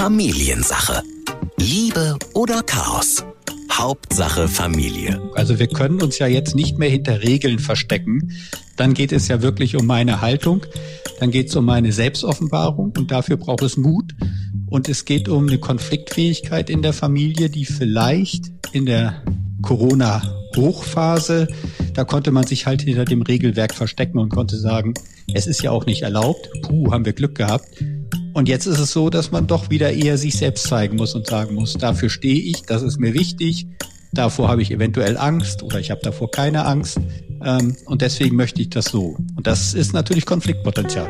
Familiensache. Liebe oder Chaos? Hauptsache Familie. Also wir können uns ja jetzt nicht mehr hinter Regeln verstecken. Dann geht es ja wirklich um meine Haltung. Dann geht es um meine Selbstoffenbarung und dafür braucht es Mut. Und es geht um eine Konfliktfähigkeit in der Familie, die vielleicht in der Corona-Hochphase, da konnte man sich halt hinter dem Regelwerk verstecken und konnte sagen, es ist ja auch nicht erlaubt. Puh, haben wir Glück gehabt. Und jetzt ist es so, dass man doch wieder eher sich selbst zeigen muss und sagen muss, dafür stehe ich, das ist mir wichtig, davor habe ich eventuell Angst oder ich habe davor keine Angst ähm, und deswegen möchte ich das so. Und das ist natürlich Konfliktpotenzial.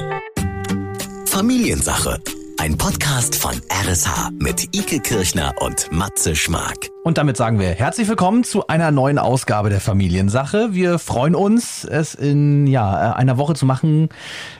Familiensache. Ein Podcast von RSH mit Ike Kirchner und Matze Schmark. Und damit sagen wir herzlich willkommen zu einer neuen Ausgabe der Familiensache. Wir freuen uns, es in ja, einer Woche zu machen,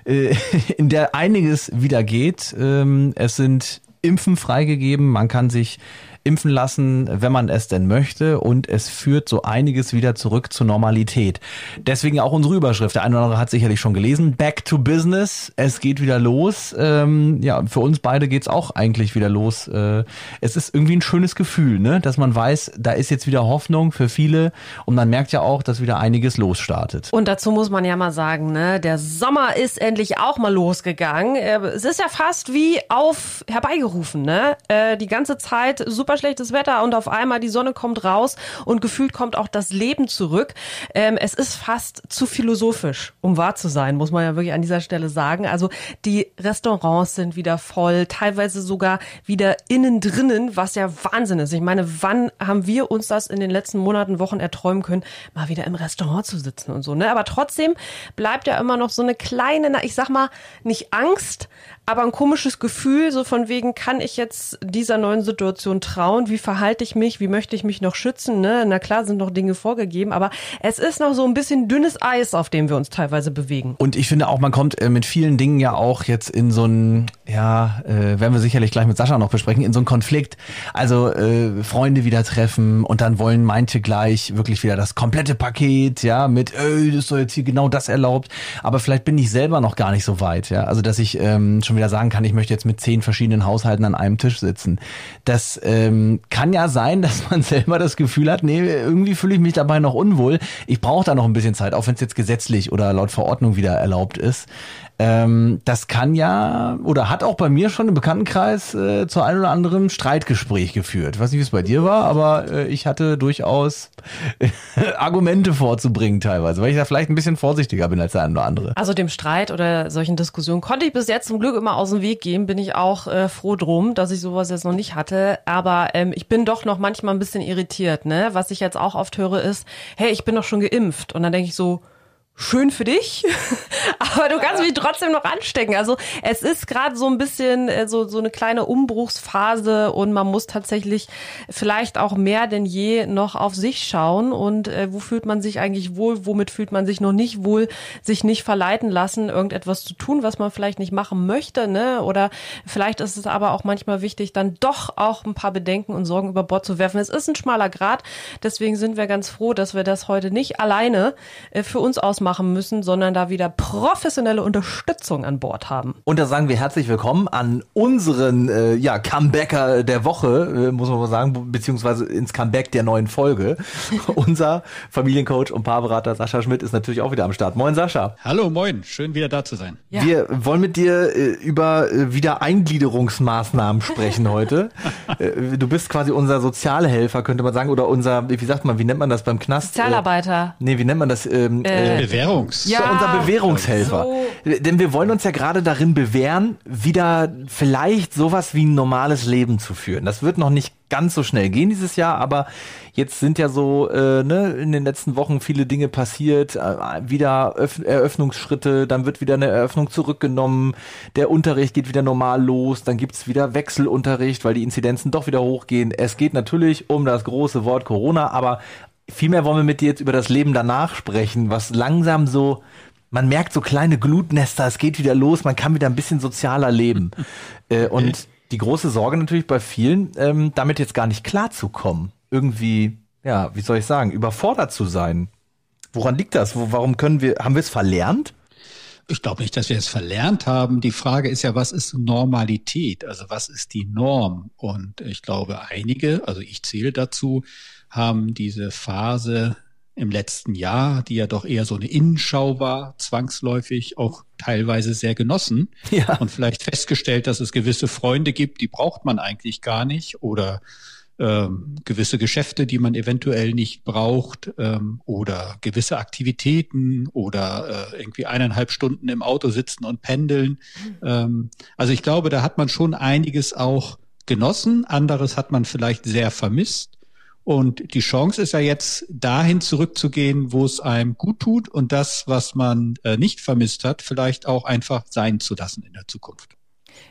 äh, in der einiges wieder geht. Ähm, es sind Impfen freigegeben. Man kann sich impfen lassen, wenn man es denn möchte. Und es führt so einiges wieder zurück zur Normalität. Deswegen auch unsere Überschrift. Der eine oder andere hat sicherlich schon gelesen. Back to Business. Es geht wieder los. Ähm, ja, für uns beide geht's auch eigentlich wieder los. Äh, es ist irgendwie ein schönes Gefühl, ne? dass man weiß, da ist jetzt wieder Hoffnung für viele. Und man merkt ja auch, dass wieder einiges losstartet. Und dazu muss man ja mal sagen, ne, der Sommer ist endlich auch mal losgegangen. Äh, es ist ja fast wie auf herbeigerufen, ne? Äh, die ganze Zeit super super schlechtes Wetter und auf einmal die Sonne kommt raus und gefühlt kommt auch das Leben zurück. Ähm, es ist fast zu philosophisch, um wahr zu sein, muss man ja wirklich an dieser Stelle sagen. Also die Restaurants sind wieder voll, teilweise sogar wieder innen drinnen, was ja Wahnsinn ist. Ich meine, wann haben wir uns das in den letzten Monaten, Wochen erträumen können, mal wieder im Restaurant zu sitzen und so, ne? Aber trotzdem bleibt ja immer noch so eine kleine, ich sag mal, nicht Angst, aber ein komisches Gefühl, so von wegen, kann ich jetzt dieser neuen Situation trauen? Wie verhalte ich mich? Wie möchte ich mich noch schützen? Ne? Na klar sind noch Dinge vorgegeben, aber es ist noch so ein bisschen dünnes Eis, auf dem wir uns teilweise bewegen. Und ich finde auch, man kommt äh, mit vielen Dingen ja auch jetzt in so ein, ja, äh, werden wir sicherlich gleich mit Sascha noch besprechen, in so einen Konflikt. Also äh, Freunde wieder treffen und dann wollen manche gleich wirklich wieder das komplette Paket, ja, mit, äh, das ist doch jetzt hier genau das erlaubt. Aber vielleicht bin ich selber noch gar nicht so weit, ja. Also dass ich ähm, schon wieder sagen kann, ich möchte jetzt mit zehn verschiedenen Haushalten an einem Tisch sitzen. Das ähm, kann ja sein, dass man selber das Gefühl hat, nee, irgendwie fühle ich mich dabei noch unwohl. Ich brauche da noch ein bisschen Zeit, auch wenn es jetzt gesetzlich oder laut Verordnung wieder erlaubt ist. Ähm, das kann ja oder hat auch bei mir schon im Bekanntenkreis äh, zu einem oder anderen Streitgespräch geführt. Ich weiß nicht, wie es bei dir war, aber äh, ich hatte durchaus Argumente vorzubringen teilweise, weil ich da vielleicht ein bisschen vorsichtiger bin als der eine oder andere. Also dem Streit oder solchen Diskussionen konnte ich bis jetzt zum Glück immer aus dem Weg gehen. Bin ich auch äh, froh drum, dass ich sowas jetzt noch nicht hatte. Aber ähm, ich bin doch noch manchmal ein bisschen irritiert. Ne? Was ich jetzt auch oft höre ist, hey, ich bin doch schon geimpft. Und dann denke ich so, schön für dich, aber du kannst mich trotzdem noch anstecken. Also es ist gerade so ein bisschen äh, so, so eine kleine Umbruchsphase und man muss tatsächlich vielleicht auch mehr denn je noch auf sich schauen und äh, wo fühlt man sich eigentlich wohl, womit fühlt man sich noch nicht wohl, sich nicht verleiten lassen, irgendetwas zu tun, was man vielleicht nicht machen möchte, ne? Oder vielleicht ist es aber auch manchmal wichtig, dann doch auch ein paar Bedenken und Sorgen über Bord zu werfen. Es ist ein schmaler Grad, deswegen sind wir ganz froh, dass wir das heute nicht alleine äh, für uns ausmachen machen müssen, sondern da wieder professionelle Unterstützung an Bord haben. Und da sagen wir herzlich willkommen an unseren äh, ja, Comebacker der Woche, äh, muss man mal sagen, beziehungsweise ins Comeback der neuen Folge. Unser Familiencoach und Paarberater Sascha Schmidt ist natürlich auch wieder am Start. Moin Sascha. Hallo, moin, schön wieder da zu sein. Ja. Wir wollen mit dir äh, über äh, Wiedereingliederungsmaßnahmen sprechen heute. äh, du bist quasi unser Sozialhelfer, könnte man sagen, oder unser, wie sagt man, wie nennt man das beim Knast? Sozialarbeiter. nee, wie nennt man das? Ähm, äh, Bewährungs. Ja, unser Bewährungshelfer. So. Denn wir wollen uns ja gerade darin bewähren, wieder vielleicht sowas wie ein normales Leben zu führen. Das wird noch nicht ganz so schnell gehen dieses Jahr, aber jetzt sind ja so äh, ne, in den letzten Wochen viele Dinge passiert, äh, wieder Öff Eröffnungsschritte, dann wird wieder eine Eröffnung zurückgenommen, der Unterricht geht wieder normal los, dann gibt's wieder Wechselunterricht, weil die Inzidenzen doch wieder hochgehen. Es geht natürlich um das große Wort Corona, aber Vielmehr wollen wir mit dir jetzt über das Leben danach sprechen, was langsam so, man merkt so kleine Glutnester, es geht wieder los, man kann wieder ein bisschen sozialer leben. äh, und die große Sorge natürlich bei vielen, ähm, damit jetzt gar nicht klarzukommen. Irgendwie, ja, wie soll ich sagen, überfordert zu sein. Woran liegt das? Wo, warum können wir, haben wir es verlernt? Ich glaube nicht, dass wir es verlernt haben. Die Frage ist ja, was ist Normalität? Also was ist die Norm? Und ich glaube, einige, also ich zähle dazu, haben diese Phase im letzten Jahr, die ja doch eher so eine Innenschau war, zwangsläufig auch teilweise sehr genossen ja. und vielleicht festgestellt, dass es gewisse Freunde gibt, die braucht man eigentlich gar nicht oder ähm, gewisse Geschäfte, die man eventuell nicht braucht ähm, oder gewisse Aktivitäten oder äh, irgendwie eineinhalb Stunden im Auto sitzen und pendeln. Ähm, also ich glaube, da hat man schon einiges auch genossen, anderes hat man vielleicht sehr vermisst. Und die Chance ist ja jetzt, dahin zurückzugehen, wo es einem gut tut und das, was man äh, nicht vermisst hat, vielleicht auch einfach sein zu lassen in der Zukunft.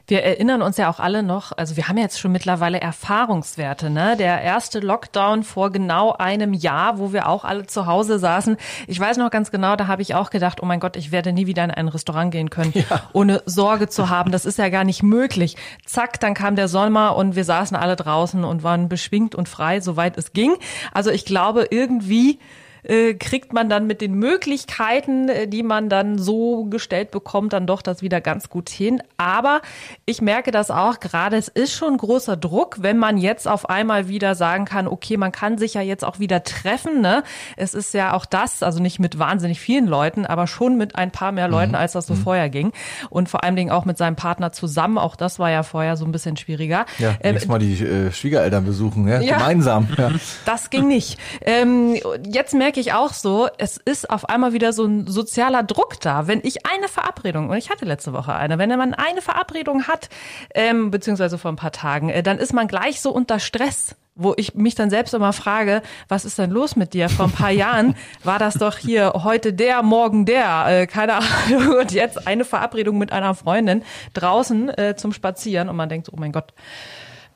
Wir erinnern uns ja auch alle noch, also wir haben jetzt schon mittlerweile Erfahrungswerte, ne? Der erste Lockdown vor genau einem Jahr, wo wir auch alle zu Hause saßen. Ich weiß noch ganz genau, da habe ich auch gedacht, oh mein Gott, ich werde nie wieder in ein Restaurant gehen können, ja. ohne Sorge zu haben. Das ist ja gar nicht möglich. Zack, dann kam der Sommer und wir saßen alle draußen und waren beschwingt und frei, soweit es ging. Also ich glaube, irgendwie äh, kriegt man dann mit den Möglichkeiten, äh, die man dann so gestellt bekommt, dann doch das wieder ganz gut hin. Aber ich merke das auch gerade, es ist schon großer Druck, wenn man jetzt auf einmal wieder sagen kann, okay, man kann sich ja jetzt auch wieder treffen. Ne? Es ist ja auch das, also nicht mit wahnsinnig vielen Leuten, aber schon mit ein paar mehr Leuten, mhm. als das so mhm. vorher ging. Und vor allen Dingen auch mit seinem Partner zusammen. Auch das war ja vorher so ein bisschen schwieriger. Ja, ähm, mal die äh, Schwiegereltern besuchen, ja, ja gemeinsam. Ja. Das ging nicht. Ähm, jetzt merke merke ich auch so, es ist auf einmal wieder so ein sozialer Druck da. Wenn ich eine Verabredung, und ich hatte letzte Woche eine, wenn man eine Verabredung hat, ähm, beziehungsweise vor ein paar Tagen, äh, dann ist man gleich so unter Stress wo ich mich dann selbst immer frage, was ist denn los mit dir? Vor ein paar Jahren war das doch hier heute der, morgen der, äh, keine Ahnung, und jetzt eine Verabredung mit einer Freundin draußen äh, zum Spazieren und man denkt oh mein Gott,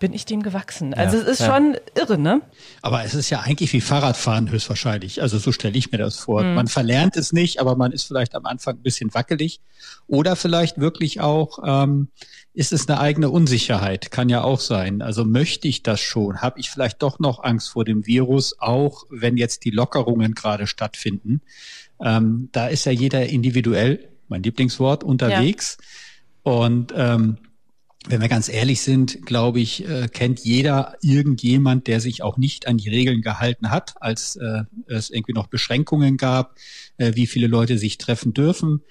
bin ich dem gewachsen. Also ja, es ist ja. schon irre, ne? Aber es ist ja eigentlich wie Fahrradfahren höchstwahrscheinlich. Also so stelle ich mir das vor. Mhm. Man verlernt es nicht, aber man ist vielleicht am Anfang ein bisschen wackelig. Oder vielleicht wirklich auch, ähm, ist es eine eigene Unsicherheit? Kann ja auch sein. Also möchte ich das schon? Habe ich vielleicht doch noch Angst vor dem Virus, auch wenn jetzt die Lockerungen gerade stattfinden? Ähm, da ist ja jeder individuell, mein Lieblingswort, unterwegs. Ja. Und ähm, wenn wir ganz ehrlich sind, glaube ich, äh, kennt jeder irgendjemand, der sich auch nicht an die Regeln gehalten hat, als äh, es irgendwie noch Beschränkungen gab, äh, wie viele Leute sich treffen dürfen.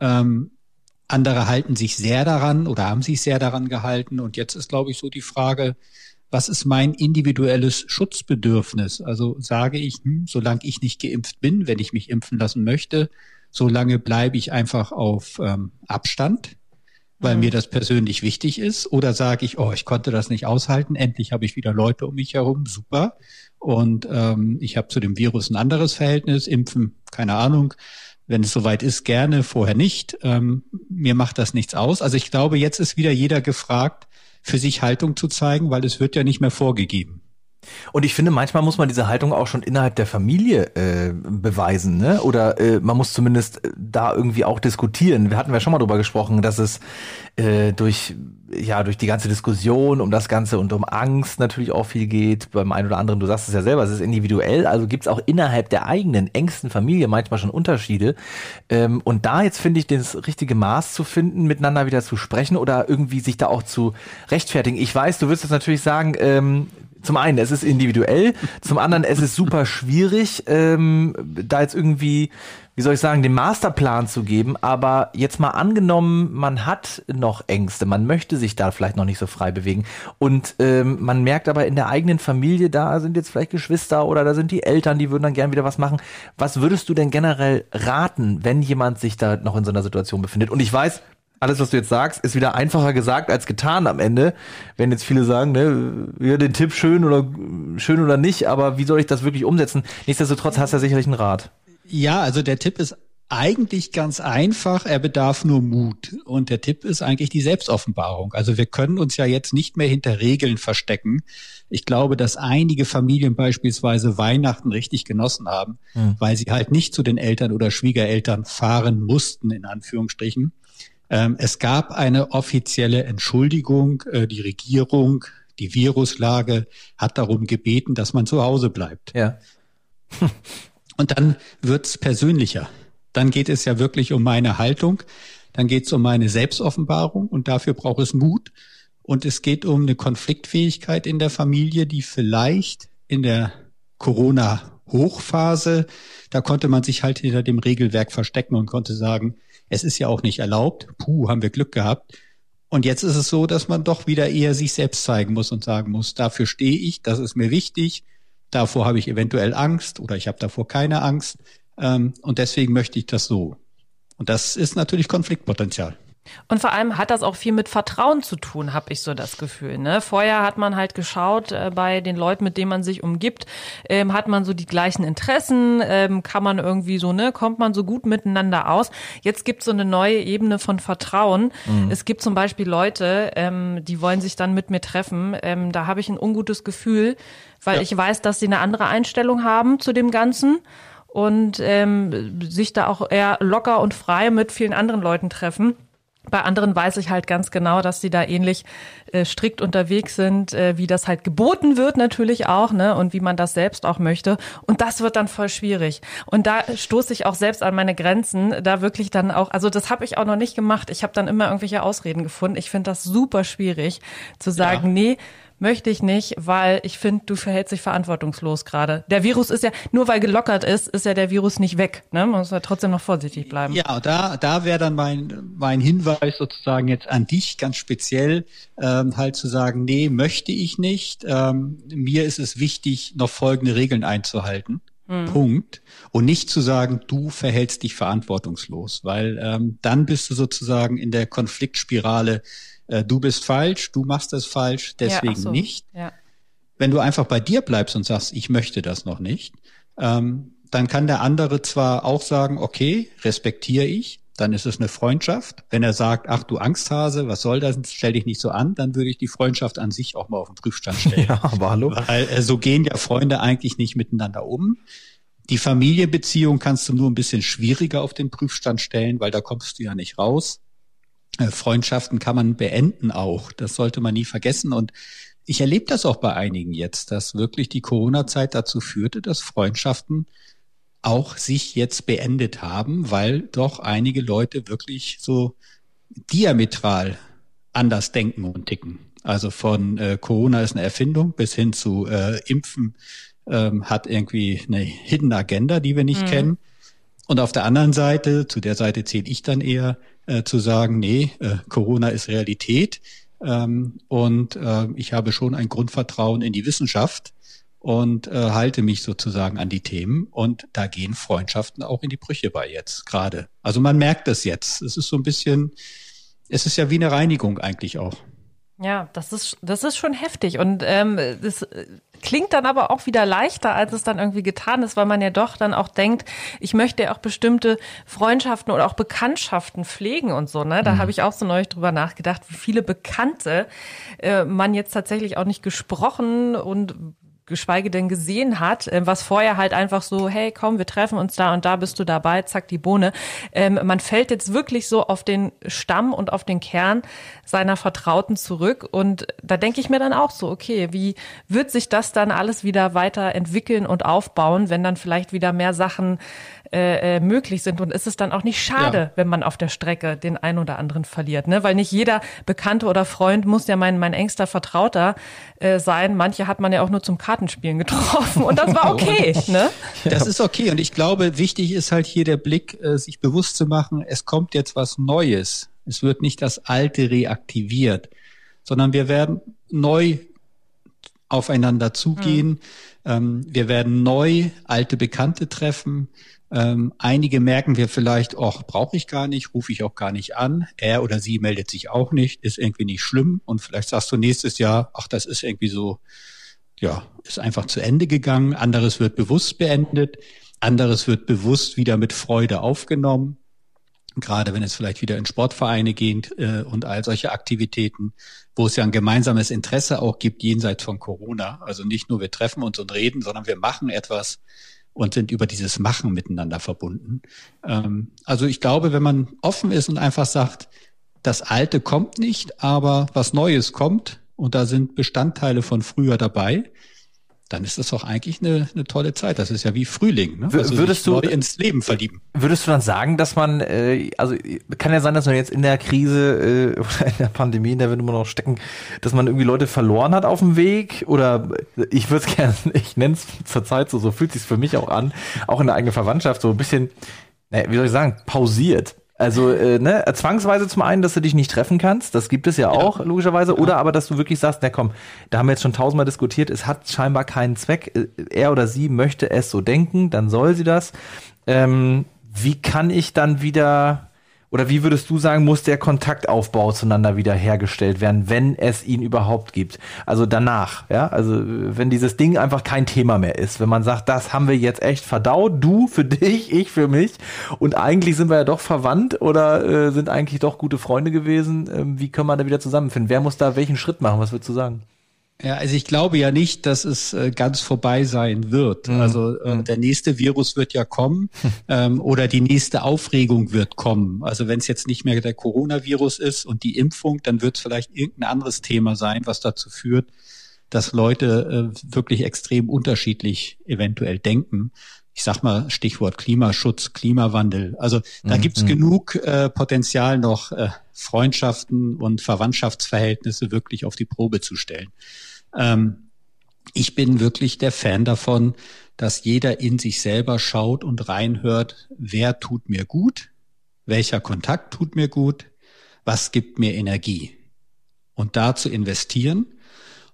Ähm, andere halten sich sehr daran oder haben sich sehr daran gehalten. Und jetzt ist, glaube ich, so die Frage, was ist mein individuelles Schutzbedürfnis? Also sage ich, hm, solange ich nicht geimpft bin, wenn ich mich impfen lassen möchte, solange bleibe ich einfach auf ähm, Abstand weil mir das persönlich wichtig ist? Oder sage ich, oh, ich konnte das nicht aushalten, endlich habe ich wieder Leute um mich herum, super. Und ähm, ich habe zu dem Virus ein anderes Verhältnis, impfen, keine Ahnung. Wenn es soweit ist, gerne, vorher nicht. Ähm, mir macht das nichts aus. Also ich glaube, jetzt ist wieder jeder gefragt, für sich Haltung zu zeigen, weil es wird ja nicht mehr vorgegeben. Und ich finde, manchmal muss man diese Haltung auch schon innerhalb der Familie äh, beweisen, ne? Oder äh, man muss zumindest äh, da irgendwie auch diskutieren. Wir hatten ja schon mal drüber gesprochen, dass es äh, durch ja durch die ganze Diskussion um das Ganze und um Angst natürlich auch viel geht. Beim einen oder anderen, du sagst es ja selber, es ist individuell, also gibt es auch innerhalb der eigenen engsten Familie manchmal schon Unterschiede. Ähm, und da jetzt finde ich das richtige Maß zu finden, miteinander wieder zu sprechen oder irgendwie sich da auch zu rechtfertigen. Ich weiß, du wirst jetzt natürlich sagen, ähm, zum einen, es ist individuell, zum anderen, es ist super schwierig, ähm, da jetzt irgendwie, wie soll ich sagen, den Masterplan zu geben. Aber jetzt mal angenommen, man hat noch Ängste, man möchte sich da vielleicht noch nicht so frei bewegen. Und ähm, man merkt aber in der eigenen Familie, da sind jetzt vielleicht Geschwister oder da sind die Eltern, die würden dann gern wieder was machen. Was würdest du denn generell raten, wenn jemand sich da noch in so einer Situation befindet? Und ich weiß, alles, was du jetzt sagst, ist wieder einfacher gesagt als getan am Ende. Wenn jetzt viele sagen, ne, ja, den Tipp schön oder schön oder nicht, aber wie soll ich das wirklich umsetzen? Nichtsdestotrotz hast du ja sicherlich einen Rat. Ja, also der Tipp ist eigentlich ganz einfach, er bedarf nur Mut. Und der Tipp ist eigentlich die Selbstoffenbarung. Also wir können uns ja jetzt nicht mehr hinter Regeln verstecken. Ich glaube, dass einige Familien beispielsweise Weihnachten richtig genossen haben, hm. weil sie halt nicht zu den Eltern oder Schwiegereltern fahren mussten, in Anführungsstrichen, es gab eine offizielle Entschuldigung. Äh, die Regierung, die Viruslage hat darum gebeten, dass man zu Hause bleibt. Ja. Und dann wird's persönlicher. dann geht es ja wirklich um meine Haltung, dann geht es um meine Selbstoffenbarung und dafür braucht es Mut. Und es geht um eine Konfliktfähigkeit in der Familie, die vielleicht in der Corona-Hochphase, da konnte man sich halt hinter dem Regelwerk verstecken und konnte sagen, es ist ja auch nicht erlaubt. Puh, haben wir Glück gehabt. Und jetzt ist es so, dass man doch wieder eher sich selbst zeigen muss und sagen muss, dafür stehe ich, das ist mir wichtig, davor habe ich eventuell Angst oder ich habe davor keine Angst ähm, und deswegen möchte ich das so. Und das ist natürlich Konfliktpotenzial. Und vor allem hat das auch viel mit Vertrauen zu tun, habe ich so das Gefühl. Ne? Vorher hat man halt geschaut, äh, bei den Leuten, mit denen man sich umgibt, ähm, hat man so die gleichen Interessen, ähm, kann man irgendwie so, ne, kommt man so gut miteinander aus. Jetzt gibt es so eine neue Ebene von Vertrauen. Mhm. Es gibt zum Beispiel Leute, ähm, die wollen sich dann mit mir treffen. Ähm, da habe ich ein ungutes Gefühl, weil ja. ich weiß, dass sie eine andere Einstellung haben zu dem Ganzen und ähm, sich da auch eher locker und frei mit vielen anderen Leuten treffen. Bei anderen weiß ich halt ganz genau, dass sie da ähnlich äh, strikt unterwegs sind, äh, wie das halt geboten wird natürlich auch, ne, und wie man das selbst auch möchte. Und das wird dann voll schwierig. Und da stoße ich auch selbst an meine Grenzen, da wirklich dann auch, also das habe ich auch noch nicht gemacht. Ich habe dann immer irgendwelche Ausreden gefunden. Ich finde das super schwierig zu sagen, ja. nee, möchte ich nicht, weil ich finde, du verhältst dich verantwortungslos gerade. Der Virus ist ja, nur weil gelockert ist, ist ja der Virus nicht weg. Ne? Man muss ja trotzdem noch vorsichtig bleiben. Ja, da, da wäre dann mein, mein Hinweis sozusagen jetzt an dich ganz speziell, ähm, halt zu sagen, nee, möchte ich nicht. Ähm, mir ist es wichtig, noch folgende Regeln einzuhalten. Mhm. Punkt. Und nicht zu sagen, du verhältst dich verantwortungslos, weil ähm, dann bist du sozusagen in der Konfliktspirale äh, du bist falsch, du machst es falsch, deswegen ja, so. nicht. Ja. Wenn du einfach bei dir bleibst und sagst, ich möchte das noch nicht, ähm, dann kann der andere zwar auch sagen, okay, respektiere ich, dann ist es eine Freundschaft. Wenn er sagt, ach du Angsthase, was soll das, stell dich nicht so an, dann würde ich die Freundschaft an sich auch mal auf den Prüfstand stellen. Ja, aber hallo. Weil äh, so gehen ja Freunde eigentlich nicht miteinander um. Die Familienbeziehung kannst du nur ein bisschen schwieriger auf den Prüfstand stellen, weil da kommst du ja nicht raus. Äh, Freundschaften kann man beenden auch. Das sollte man nie vergessen. Und ich erlebe das auch bei einigen jetzt, dass wirklich die Corona-Zeit dazu führte, dass Freundschaften auch sich jetzt beendet haben, weil doch einige Leute wirklich so diametral anders denken und ticken. Also von äh, Corona ist eine Erfindung bis hin zu äh, Impfen ähm, hat irgendwie eine Hidden Agenda, die wir nicht mhm. kennen. Und auf der anderen Seite, zu der Seite zähle ich dann eher, äh, zu sagen, nee, äh, Corona ist Realität ähm, und äh, ich habe schon ein Grundvertrauen in die Wissenschaft und äh, halte mich sozusagen an die Themen und da gehen Freundschaften auch in die Brüche bei jetzt gerade. Also man merkt das jetzt. Es ist so ein bisschen, es ist ja wie eine Reinigung eigentlich auch. Ja, das ist, das ist schon heftig. Und ähm, das klingt dann aber auch wieder leichter, als es dann irgendwie getan ist, weil man ja doch dann auch denkt, ich möchte ja auch bestimmte Freundschaften oder auch Bekanntschaften pflegen und so. Ne? Da mhm. habe ich auch so neulich drüber nachgedacht, wie viele Bekannte äh, man jetzt tatsächlich auch nicht gesprochen und geschweige denn gesehen hat, äh, was vorher halt einfach so, hey, komm, wir treffen uns da und da bist du dabei, zack, die Bohne. Ähm, man fällt jetzt wirklich so auf den Stamm und auf den Kern seiner Vertrauten zurück und da denke ich mir dann auch so, okay, wie wird sich das dann alles wieder weiterentwickeln und aufbauen, wenn dann vielleicht wieder mehr Sachen äh, äh, möglich sind. Und ist es dann auch nicht schade, ja. wenn man auf der Strecke den einen oder anderen verliert, ne? Weil nicht jeder Bekannte oder Freund muss ja mein, mein engster Vertrauter äh, sein. Manche hat man ja auch nur zum Kartenspielen getroffen und das war okay, ne? Das ist okay. Und ich glaube, wichtig ist halt hier der Blick, äh, sich bewusst zu machen, es kommt jetzt was Neues. Es wird nicht das Alte reaktiviert, sondern wir werden neu aufeinander zugehen. Mhm. Ähm, wir werden neu alte Bekannte treffen. Ähm, einige merken wir vielleicht, ach, brauche ich gar nicht, rufe ich auch gar nicht an. Er oder sie meldet sich auch nicht, ist irgendwie nicht schlimm. Und vielleicht sagst du nächstes Jahr, ach, das ist irgendwie so, ja, ist einfach zu Ende gegangen. Anderes wird bewusst beendet. Anderes wird bewusst wieder mit Freude aufgenommen. Gerade wenn es vielleicht wieder in Sportvereine geht äh, und all solche Aktivitäten, wo es ja ein gemeinsames Interesse auch gibt jenseits von Corona. Also nicht nur wir treffen uns und reden, sondern wir machen etwas, und sind über dieses Machen miteinander verbunden. Ähm, also ich glaube, wenn man offen ist und einfach sagt, das Alte kommt nicht, aber was Neues kommt und da sind Bestandteile von früher dabei, dann ist das doch eigentlich eine, eine tolle Zeit. Das ist ja wie Frühling. Ne? Also würdest du ins Leben verlieben? Würdest du dann sagen, dass man, äh, also kann ja sein, dass man jetzt in der Krise äh, oder in der Pandemie, in der wir immer noch stecken, dass man irgendwie Leute verloren hat auf dem Weg? Oder ich würde es gerne, ich nenne es zurzeit so, so fühlt sich für mich auch an, auch in der eigenen Verwandtschaft so ein bisschen, naja, wie soll ich sagen, pausiert. Also äh, ne, zwangsweise zum einen, dass du dich nicht treffen kannst, das gibt es ja, ja. auch logischerweise, oder aber dass du wirklich sagst, na komm, da haben wir jetzt schon tausendmal diskutiert, es hat scheinbar keinen Zweck, äh, er oder sie möchte es so denken, dann soll sie das. Ähm, wie kann ich dann wieder oder wie würdest du sagen, muss der Kontaktaufbau zueinander wieder hergestellt werden, wenn es ihn überhaupt gibt? Also danach, ja, also wenn dieses Ding einfach kein Thema mehr ist, wenn man sagt, das haben wir jetzt echt verdaut, du für dich, ich für mich und eigentlich sind wir ja doch verwandt oder äh, sind eigentlich doch gute Freunde gewesen, ähm, wie können wir da wieder zusammenfinden? Wer muss da welchen Schritt machen? Was würdest du sagen? Ja, also ich glaube ja nicht, dass es äh, ganz vorbei sein wird. Mhm. Also äh, mhm. der nächste Virus wird ja kommen ähm, oder die nächste Aufregung wird kommen. Also wenn es jetzt nicht mehr der Coronavirus ist und die Impfung, dann wird es vielleicht irgendein anderes Thema sein, was dazu führt, dass Leute äh, wirklich extrem unterschiedlich eventuell denken. Ich sag mal Stichwort Klimaschutz, Klimawandel. Also da mhm. gibt's genug äh, Potenzial noch, äh, Freundschaften und Verwandtschaftsverhältnisse wirklich auf die Probe zu stellen. Ähm, ich bin wirklich der Fan davon, dass jeder in sich selber schaut und reinhört, wer tut mir gut, welcher Kontakt tut mir gut, was gibt mir Energie. Und da zu investieren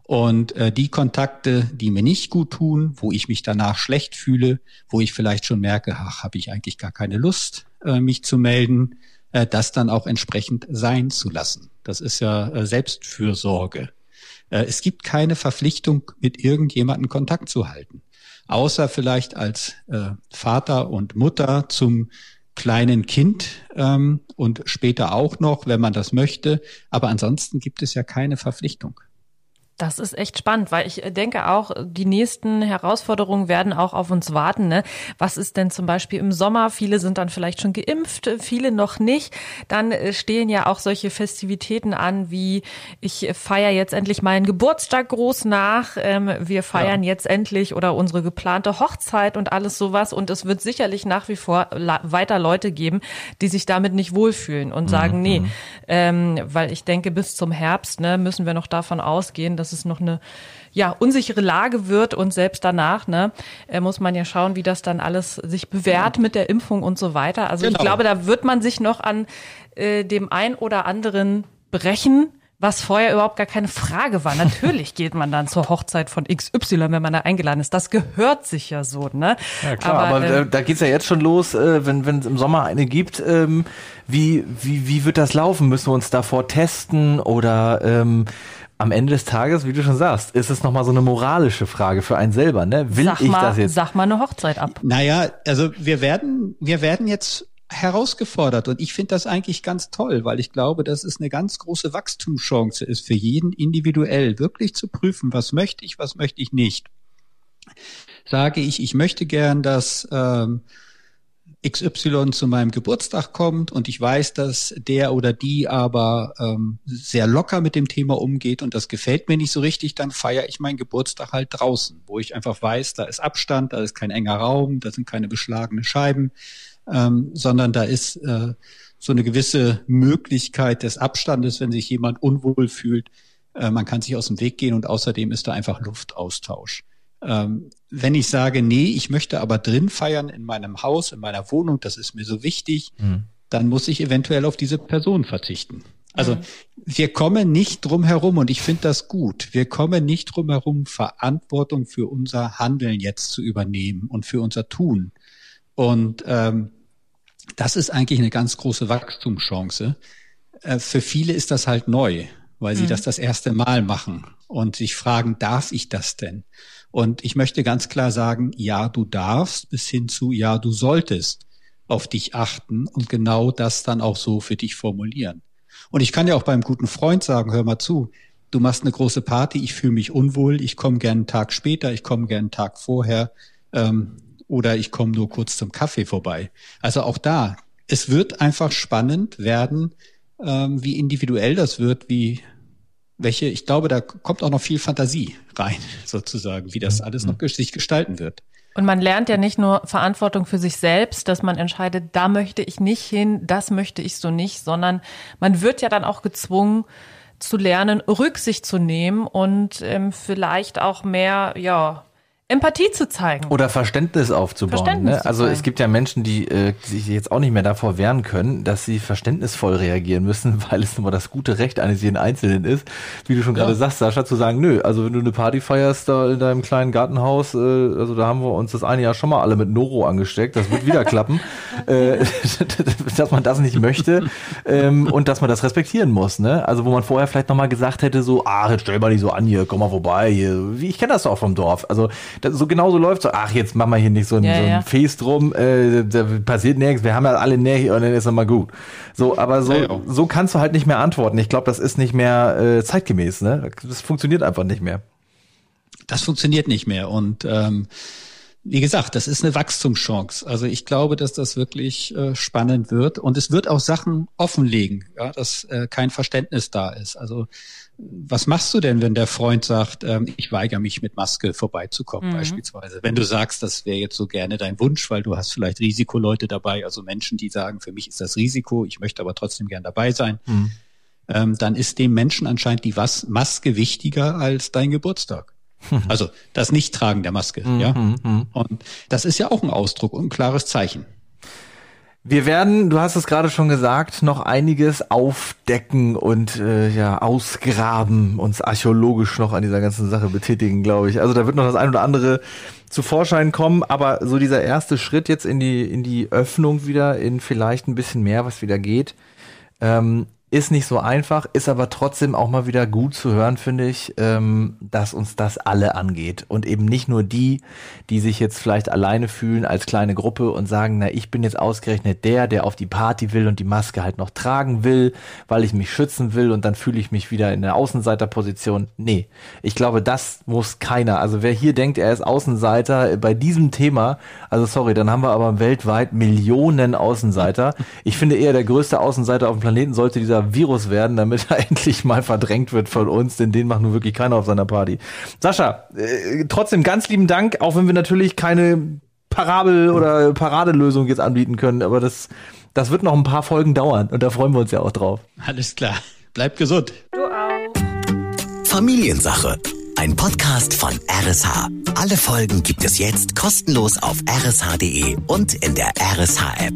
und äh, die Kontakte, die mir nicht gut tun, wo ich mich danach schlecht fühle, wo ich vielleicht schon merke, ach, habe ich eigentlich gar keine Lust, äh, mich zu melden, äh, das dann auch entsprechend sein zu lassen. Das ist ja äh, Selbstfürsorge. Äh, es gibt keine Verpflichtung, mit irgendjemandem Kontakt zu halten. Außer vielleicht als äh, Vater und Mutter zum kleinen Kind ähm, und später auch noch, wenn man das möchte. Aber ansonsten gibt es ja keine Verpflichtung. Das ist echt spannend, weil ich denke auch, die nächsten Herausforderungen werden auch auf uns warten. Ne? Was ist denn zum Beispiel im Sommer? Viele sind dann vielleicht schon geimpft, viele noch nicht. Dann äh, stehen ja auch solche Festivitäten an, wie ich feiere jetzt endlich meinen Geburtstag groß nach. Ähm, wir feiern ja. jetzt endlich oder unsere geplante Hochzeit und alles sowas. Und es wird sicherlich nach wie vor weiter Leute geben, die sich damit nicht wohlfühlen und sagen, mhm. nee, ähm, weil ich denke, bis zum Herbst ne, müssen wir noch davon ausgehen, dass dass es noch eine ja unsichere Lage wird und selbst danach ne äh, muss man ja schauen, wie das dann alles sich bewährt ja. mit der Impfung und so weiter. Also genau. ich glaube, da wird man sich noch an äh, dem ein oder anderen brechen, was vorher überhaupt gar keine Frage war. Natürlich geht man dann zur Hochzeit von XY, wenn man da eingeladen ist. Das gehört sich ja so, ne? Ja klar, aber, aber äh, da geht's ja jetzt schon los, äh, wenn wenn es im Sommer eine gibt. Ähm, wie wie wie wird das laufen? Müssen wir uns davor testen oder ähm, am Ende des Tages, wie du schon sagst, ist es nochmal so eine moralische Frage für einen selber, ne? Will sag ich mal, das jetzt? Sag mal eine Hochzeit ab. Naja, also wir werden, wir werden jetzt herausgefordert und ich finde das eigentlich ganz toll, weil ich glaube, dass es eine ganz große Wachstumschance ist für jeden individuell, wirklich zu prüfen, was möchte ich, was möchte ich nicht. Sage ich, ich möchte gern, dass ähm, XY zu meinem Geburtstag kommt und ich weiß, dass der oder die aber ähm, sehr locker mit dem Thema umgeht und das gefällt mir nicht so richtig, dann feiere ich meinen Geburtstag halt draußen, wo ich einfach weiß, da ist Abstand, da ist kein enger Raum, da sind keine beschlagenen Scheiben, ähm, sondern da ist äh, so eine gewisse Möglichkeit des Abstandes, wenn sich jemand unwohl fühlt. Äh, man kann sich aus dem Weg gehen und außerdem ist da einfach Luftaustausch. Ähm, wenn ich sage, nee, ich möchte aber drin feiern in meinem Haus, in meiner Wohnung, das ist mir so wichtig, mhm. dann muss ich eventuell auf diese Person verzichten. Also mhm. wir kommen nicht drum herum und ich finde das gut. Wir kommen nicht drum herum, Verantwortung für unser Handeln jetzt zu übernehmen und für unser Tun. Und ähm, das ist eigentlich eine ganz große Wachstumschance. Äh, für viele ist das halt neu, weil sie mhm. das das erste Mal machen und sich fragen, darf ich das denn? Und ich möchte ganz klar sagen, ja, du darfst bis hin zu, ja, du solltest auf dich achten und genau das dann auch so für dich formulieren. Und ich kann ja auch beim guten Freund sagen, hör mal zu, du machst eine große Party, ich fühle mich unwohl, ich komme gern einen Tag später, ich komme gern einen Tag vorher ähm, oder ich komme nur kurz zum Kaffee vorbei. Also auch da, es wird einfach spannend werden, ähm, wie individuell das wird, wie welche, ich glaube, da kommt auch noch viel Fantasie rein, sozusagen, wie das alles noch sich gestalten wird. Und man lernt ja nicht nur Verantwortung für sich selbst, dass man entscheidet, da möchte ich nicht hin, das möchte ich so nicht, sondern man wird ja dann auch gezwungen zu lernen, Rücksicht zu nehmen und ähm, vielleicht auch mehr, ja, Empathie zu zeigen. Oder Verständnis aufzubauen. Verständnis ne? Also es gibt ja Menschen, die äh, sich jetzt auch nicht mehr davor wehren können, dass sie verständnisvoll reagieren müssen, weil es immer das gute Recht eines jeden Einzelnen ist, wie du schon ja. gerade sagst, Sascha, zu sagen, nö, also wenn du eine Party feierst da in deinem kleinen Gartenhaus, äh, also da haben wir uns das eine Jahr schon mal alle mit Noro angesteckt, das wird wieder klappen, äh, dass man das nicht möchte ähm, und dass man das respektieren muss. Ne? Also wo man vorher vielleicht nochmal gesagt hätte, so, ah, jetzt stell mal nicht so an hier, komm mal vorbei, hier. ich kenne das doch vom Dorf. Also das, so genau so läuft so, ach, jetzt machen wir hier nicht so ein, ja, so ein ja. Fest rum, äh, da passiert nichts, wir haben ja alle Nähe und dann ist mal gut. So, aber so, ja, so kannst du halt nicht mehr antworten. Ich glaube, das ist nicht mehr äh, zeitgemäß, ne? Das funktioniert einfach nicht mehr. Das funktioniert nicht mehr. Und ähm, wie gesagt, das ist eine Wachstumschance. Also ich glaube, dass das wirklich äh, spannend wird und es wird auch Sachen offenlegen, ja, dass äh, kein Verständnis da ist. Also was machst du denn, wenn der Freund sagt, ähm, ich weigere mich mit Maske vorbeizukommen, mhm. beispielsweise? Wenn du sagst, das wäre jetzt so gerne dein Wunsch, weil du hast vielleicht Risikoleute dabei, also Menschen, die sagen, für mich ist das Risiko, ich möchte aber trotzdem gern dabei sein, mhm. ähm, dann ist dem Menschen anscheinend die Was Maske wichtiger als dein Geburtstag. Also das Nichttragen der Maske, mhm. ja. Mhm. Und das ist ja auch ein Ausdruck und ein klares Zeichen. Wir werden, du hast es gerade schon gesagt, noch einiges aufdecken und äh, ja ausgraben, uns archäologisch noch an dieser ganzen Sache betätigen, glaube ich. Also da wird noch das ein oder andere zu Vorschein kommen, aber so dieser erste Schritt jetzt in die in die Öffnung wieder, in vielleicht ein bisschen mehr, was wieder geht, ähm, ist nicht so einfach, ist aber trotzdem auch mal wieder gut zu hören, finde ich, ähm, dass uns das alle angeht. Und eben nicht nur die, die sich jetzt vielleicht alleine fühlen als kleine Gruppe und sagen, na, ich bin jetzt ausgerechnet der, der auf die Party will und die Maske halt noch tragen will, weil ich mich schützen will und dann fühle ich mich wieder in der Außenseiterposition. Nee, ich glaube, das muss keiner. Also wer hier denkt, er ist Außenseiter bei diesem Thema, also sorry, dann haben wir aber weltweit Millionen Außenseiter. Ich finde eher der größte Außenseiter auf dem Planeten sollte dieser dieser Virus werden, damit er endlich mal verdrängt wird von uns, denn den macht nun wirklich keiner auf seiner Party. Sascha, äh, trotzdem ganz lieben Dank, auch wenn wir natürlich keine Parabel- oder Paradelösung jetzt anbieten können, aber das, das wird noch ein paar Folgen dauern und da freuen wir uns ja auch drauf. Alles klar. Bleibt gesund. Du auch. Familiensache. Ein Podcast von RSH. Alle Folgen gibt es jetzt kostenlos auf rsh.de und in der RSH-App.